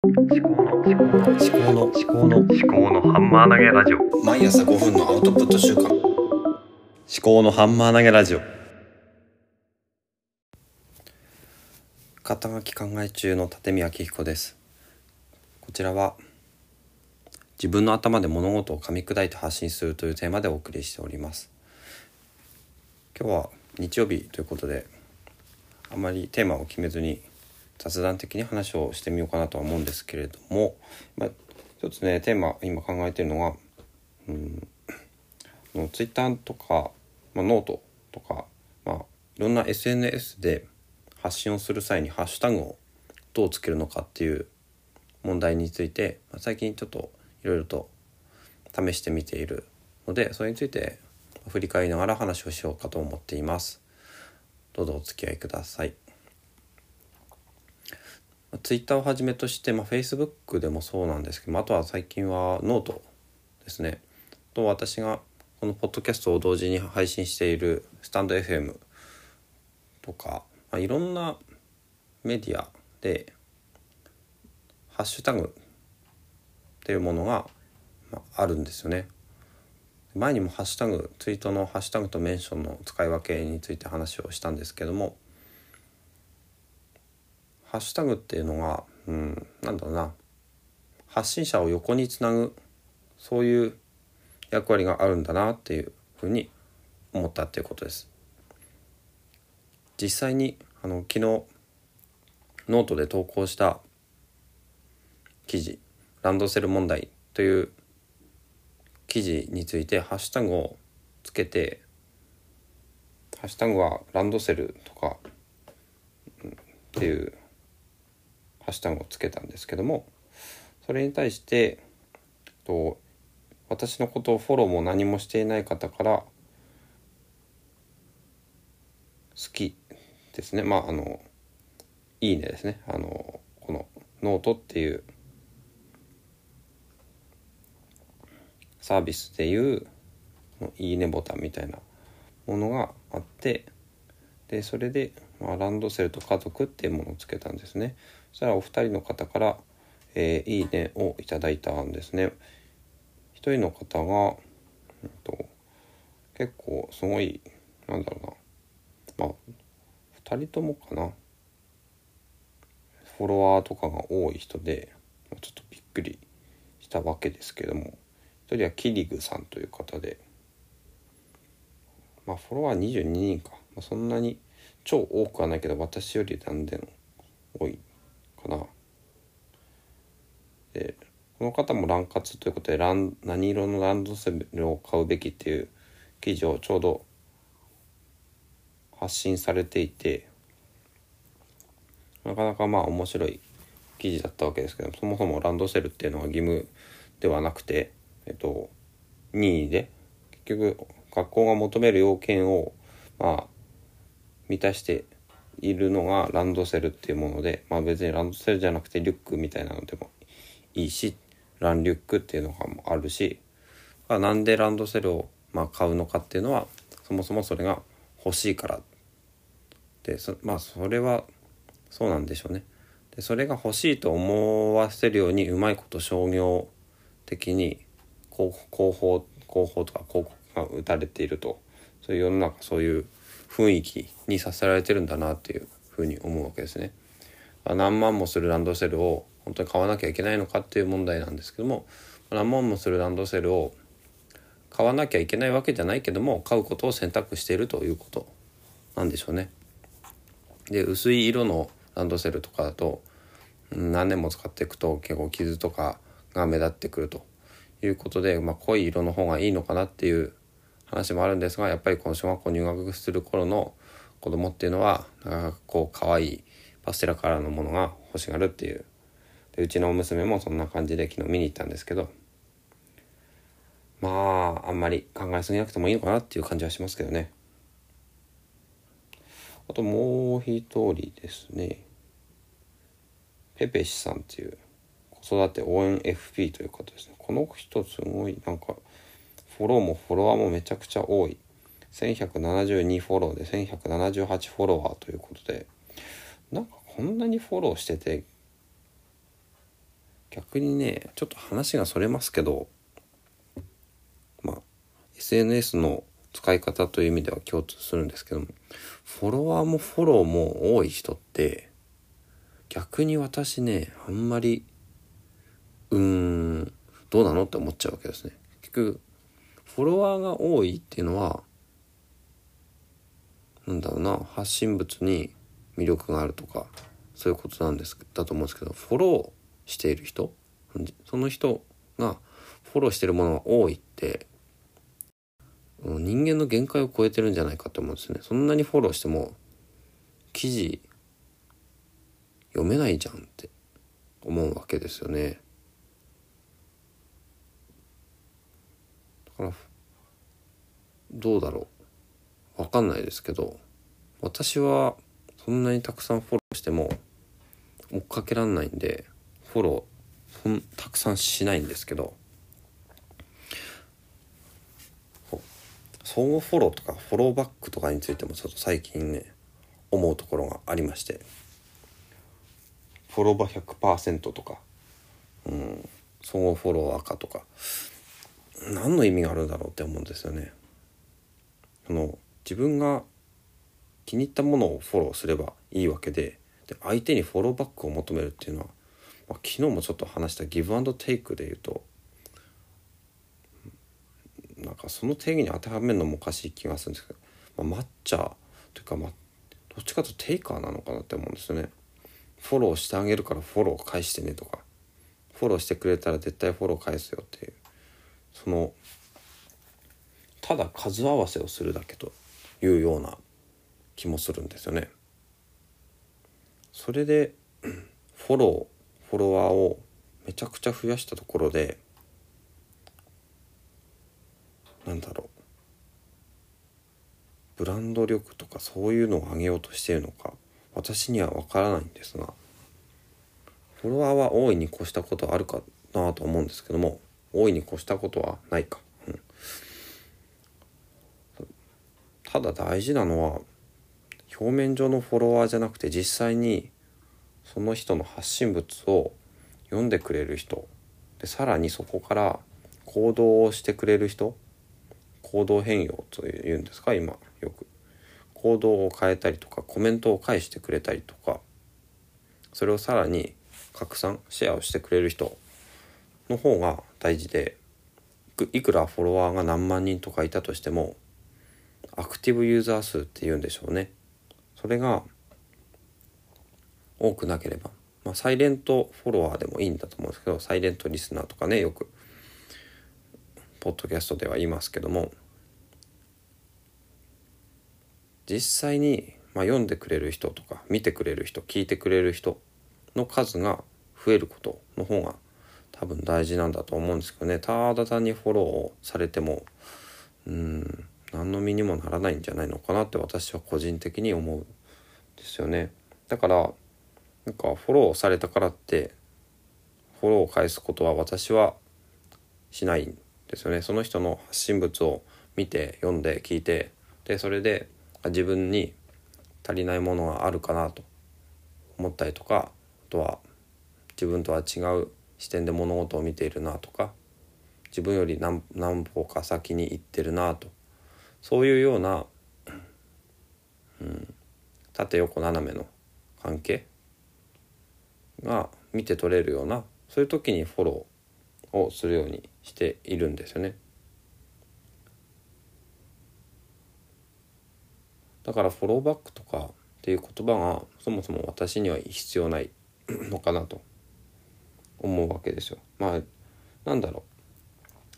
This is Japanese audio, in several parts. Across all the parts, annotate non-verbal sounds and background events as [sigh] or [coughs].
思考の思考の思考の思考の思考のハンマー投げラジオ。毎朝5分のアウトプット週間。思考のハンマー投げラジオ。肩書き考え中の立見明彦です。こちらは自分の頭で物事を噛み砕いて発信するというテーマでお送りしております。今日は日曜日ということであまりテーマを決めずに雑談的に話をしてみようかなとは思うんですけれども、まあ、一つねテーマ今考えてるのが、うん、のツイッターとか、まあ、ノートとか、まあ、いろんな SNS で発信をする際にハッシュタグをどうつけるのかっていう問題について、まあ、最近ちょっといろいろと試してみているのでそれについて振り返りながら話をしようかと思っています。どうぞお付き合いください。ツイッターをはじめとして、まあ、Facebook でもそうなんですけど、あとは最近はノートですね。と私がこのポッドキャストを同時に配信しているスタンド FM とか、まあ、いろんなメディアでハッシュタグっていうものが、あ、あるんですよね。前にもハッシュタグツイートのハッシュタグとメンションの使い分けについて話をしたんですけどもハッシュタグっていうのが、うん、なんだろうな発信者を横につなぐそういう役割があるんだなっていうふうに思ったっていうことです。実際にあの昨日ノートで投稿した記事「ランドセル問題」という記事についてハッシュタグをつけてハッシュタグはランドセルとかっていうハッシュタグをつけたんですけどもそれに対してと私のことをフォローも何もしていない方から好きですね。まああのいいねですね。あのこのノートっていうサービスでいういいねボタンみたいなものがあってでそれで、まあ、ランドセルと家族っていうものをつけたんですね。そしたらお二人の方から、えー、いいねをいただいたんですね。一人の方が、えっと、結構すごいなんだろうな。まあ二人ともかな。フォロワーとかが多い人でちょっとびっくりしたわけですけども。一人はキリグさんという方で。まあフォロワー22人か、まあ、そんなに超多くはないけど私より断然多いかな。でこの方もラン活ということでラン何色のランドセルを買うべきっていう記事をちょうど発信されていてなかなかまあ面白い記事だったわけですけどそもそもランドセルっていうのは義務ではなくてえっと任意で結局学校が求める要件をまあ満たしているのがランドセルっていうもので、まあ、別にランドセルじゃなくてリュックみたいなのでもいいしランリュックっていうのがあるし、まあ、なんでランドセルをまあ買うのかっていうのはそもそもそれが欲しいからでそまあそれはそうなんでしょうね。でそれが欲しいと思わせるようにうまいこと商業的に広報広報とか広告が打たれているとそういう世の中そういう雰囲気にさせられてるんだなっていうふうに思うわけですね。何万もするランドセルを本当に買わなきゃいけないのかっていう問題なんですけども何万もするランドセルを買わなきゃいけないわけじゃないけども買うことを選択しているということなんでしょうね。で薄い色のランドセルとかだと何年も使っていくと結構傷とかが目立ってくるということで、まあ、濃い色の方がいいのかなっていう話もあるんですがやっぱりこの小学校入学する頃の子供っていうのはなかなかこう可愛いパステラカラーのものが欲しがるっていう。でうちの娘もそんな感じで昨日見に行ったんですけどまああんまり考えすぎなくてもいいのかなっていう感じはしますけどね。あともう一人ですね。ペペシさんっていう子育て応援 FP という方ですね。この人すごいなんかフォローもフォロワーもめちゃくちゃ多い。1172フォローで1178フォロワーということで。なんかこんなにフォローしてて逆にねちょっと話がそれますけどまあ SNS の使い方という意味では共通するんですけどもフォロワーもフォローも多い人って逆に私ねあんまりうーんどうなのって思っちゃうわけですね。結局フォロワーが多いっていうのはなんだろうな発信物に魅力があるとかそういうことなんですだと思うんですけどフォローしている人その人がフォローしてるものが多いって人間の限界を超えてるんじゃないかと思うんですね。そんなにフォローしても記事読めないじゃんって思うわけですよね。からどうだろう。わかんないですけど私はそんなにたくさんフォローしても追っかけらんないんでフォローたくさんしないんですけどそう相互フォローとかフォローバックとかについてもちょっと最近ね思うところがありましてフォローバー100%とか、うん、相互フォロー赤とか何の意味があるんだろうって思うんですよね。その自分が気に入ったものをフォローすればいいわけでで相手にフォローバックを求めるっていうのは、まあ、昨日もちょっと話したギブアンドテイクで言うとなんかその定義に当てはめるのもおかしい気がするんですけど、まあ、抹茶というか、まあ、どっちかというとテイカーなのかなって思うんですよね。フォローしてあげるからフォロー返してねとかフォローしてくれたら絶対フォロー返すよっていうそのただ数合わせをするだけというような気もするんですよね。それでフォローフォロワーをめちゃくちゃ増やしたところでなんだろうブランド力とかそういうのを上げようとしているのか私には分からないんですがフォロワーは大いに越したことあるかなと思うんですけども大いに越したことはないか、うん、ただ大事なのは表面上のフォロワーじゃなくて実際にその人の発信物を読んでくれる人。でさらにそこから行動をしてくれる人。行動変容というんですか今よく。行動を変えたりとかコメントを返してくれたりとか。それをさらに拡散シェアをしてくれる人の方が大事でいくらフォロワーが何万人とかいたとしてもアクティブユーザー数っていうんでしょうね。それが多くなければ、まあ、サイレントフォロワーでもいいんだと思うんですけどサイレントリスナーとかねよくポッドキャストでは言いますけども実際に、まあ、読んでくれる人とか見てくれる人聞いてくれる人の数が増えることの方が多分大事なんだと思うんですけどね。ただ単にフォローをされてもうん何の身にもならないんじゃないのかなって私は個人的に思うんですよね。だからなんかフォローされたからってフォローを返すことは私はしないんですよね。その人の発信物を見て読んで聞いてでそれで自分に足りないものがあるかなと思ったりとかあとは自分とは違う視点で物事を見ているなとか自分より何何歩か先に行ってるなとそういうような、うん、縦横斜めの関係が見て取れるようなそういう時にフォローをするようにしているんですよね。だからフォローバックとかっていう言葉がそもそも私には必要ないのかなと思うわけですよ。まあなんだろ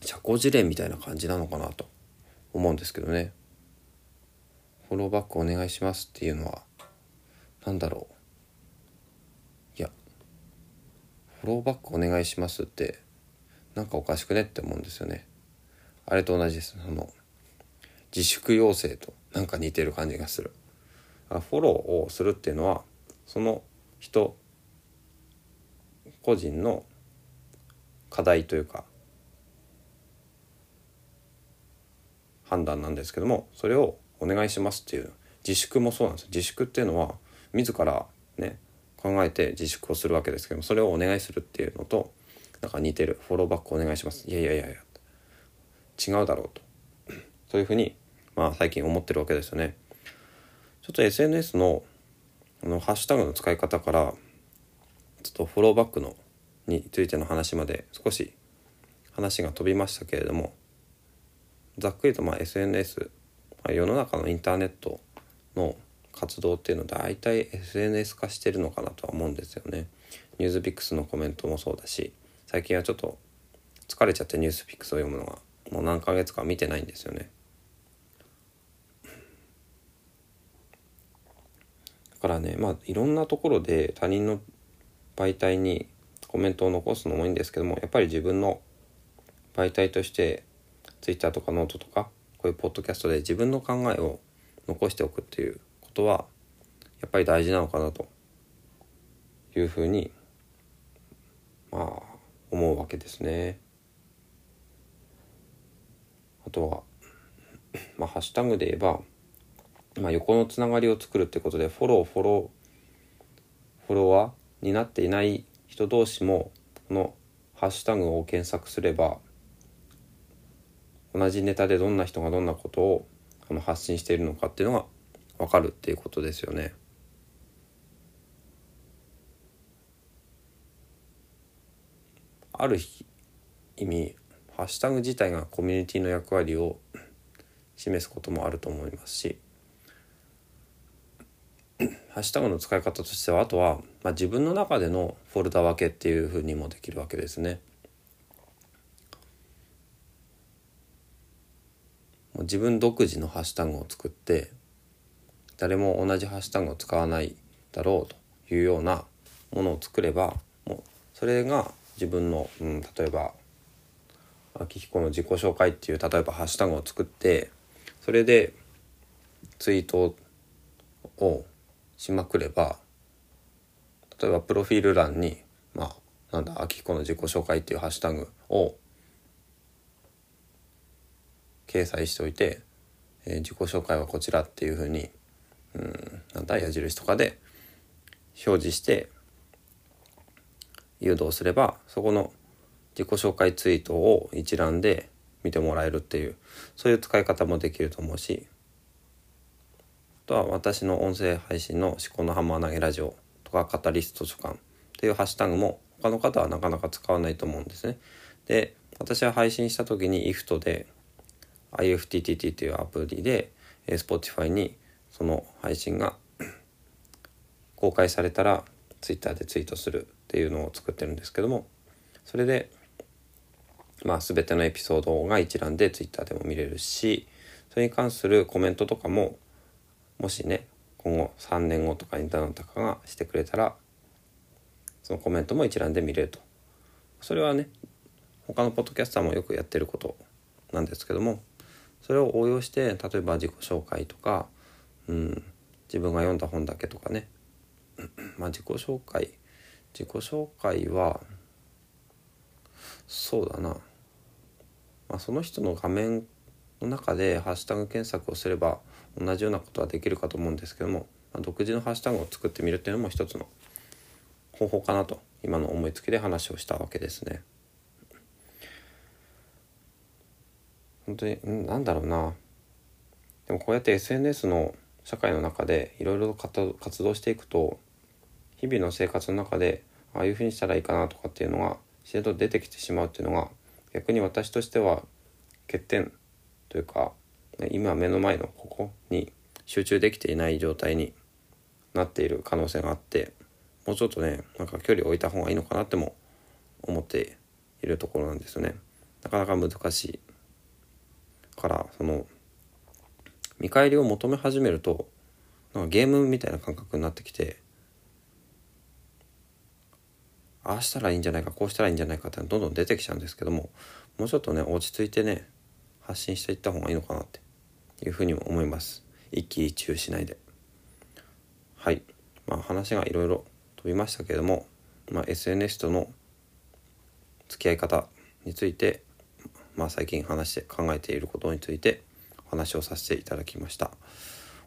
う社交辞令みたいな感じなのかなと思うんですけどね。フォローバックお願いしますっていうのは何だろういやフォローバックお願いしますってなんかおかしくねって思うんですよね。あれと同じです。その自粛要請となんか似てる感じがする。フォローをするっていうのはその人個人の課題というか判断なんですけどもそれをお願いしますっていう自粛もそうなんです自粛っていうのは自らね考えて自粛をするわけですけどもそれをお願いするっていうのとなんか似てる。フォローバックお願いします。いやいやいやいや違うだろうと。そういうふうにまあ最近思ってるわけですよね。ちょっと SNS ののハッシュタグの使い方からちょっとフォローバックのについての話まで少し話が飛びましたけれどもざっくりとま SNS、ま、世の中のインターネットの活動っていうのは大体 SNS 化してるのかなとは思うんですよね。ニュースピックスのコメントもそうだし最近はちょっと疲れちゃってニュースピックスを読むのがもう何ヶ月か見てないんですよね。だからねまあいろんなところで他人の媒体にコメントを残すのもいいんですけどもやっぱり自分の媒体として Twitter とかノートとかこういうポッドキャストで自分の考えを残しておくっていうことはやっぱり大事なのかなというふうにまあ思うわけですね。あとは、まあ、ハッシュタグで言えば、まあ、横のつながりを作るってことでフォローフォローフォロワーになっていない人同士もこのハッシュタグを検索すれば同じネタでどんな人がどんなことをこの発信しているのかっていうのが分かるっていうことですよね。ある意味ハッシュタグ自体がコミュニティの役割を示すこともあると思いますし [clears throat] ハッシュタグの使い方としてはあとは、まあ、自分の中でのフォルダ分けっていうふうにもできるわけですね。もう自分独自のハッシュタグを作って誰も同じハッシュタグを使わないだろうというようなものを作ればもうそれが自分の、うん、例えば秋彦の自己紹介っていう例えばハッシュタグを作ってそれでツイートをしまくれば例えばプロフィール欄にまあなんだ秋彦の自己紹介っていうハッシュタグを掲載しておいて、えー、自己紹介はこちらっていうふうに、うん、なんだ矢印とかで表示して誘導すればそこの自己紹介ツイートを一覧で見てもらえるっていうそういう使い方もできると思うしとは私の音声配信の「思考のハンマー投げラジオ」とか「カタリスト図書館」っていうハッシュタグも他の方はなかなか使わないと思うんですね。で私は配信した時に IFT で IFTTT というアプリで Spotify にその配信が [coughs] 公開されたら Twitter でツイートするっていうのを作ってるんですけどもそれでまあ全てのエピソードが一覧で Twitter でも見れるしそれに関するコメントとかももしね今後3年後とかにどなたかがしてくれたらそのコメントも一覧で見れると。それはね他のポッドキャスターもよくやってることなんですけどもそれを応用して例えば自己紹介とか、うん、自分が読んだ本だけとかねまあ自己紹介自己紹介はそうだな、まあ、その人の画面の中でハッシュタグ検索をすれば同じようなことはできるかと思うんですけども、まあ、独自のハッシュタグを作ってみるっていうのも一つの方法かなと今の思いつきで話をしたわけですね。本当になんだろうなでもこうやって SNS の社会の中でいろいろ活動していくと日々の生活の中でああいうふうにしたらいいかなとかっていうのが自然と出てきてしまうっていうのが逆に私としては欠点というか今目の前のここに集中できていない状態になっている可能性があってもうちょっとねなんか距離を置いた方がいいのかなっても思っているところなんですよね。なかなか難しいからその見返りを求め始めるとなんかゲームみたいな感覚になってきてああしたらいいんじゃないかこうしたらいいんじゃないかってどんどん出てきちゃうんですけどももうちょっとね落ち着いてね発信していった方がいいのかなっていうふうにも思います。一喜一憂しないで。はい。まあ話がいろいろ飛びましたけれども、まあ、SNS との付き合い方についてまあ、最近話して考えていることについてお話をさせていただきました。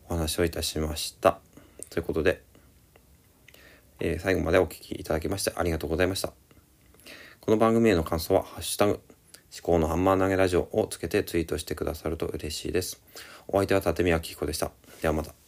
お話をいたしました。ということで、えー、最後までお聴きいただきましてありがとうございました。この番組への感想は「ハッシュタグ思考のハンマー投げラジオ」をつけてツイートしてくださると嬉しいです。お相手は立見明彦でした。ではまた。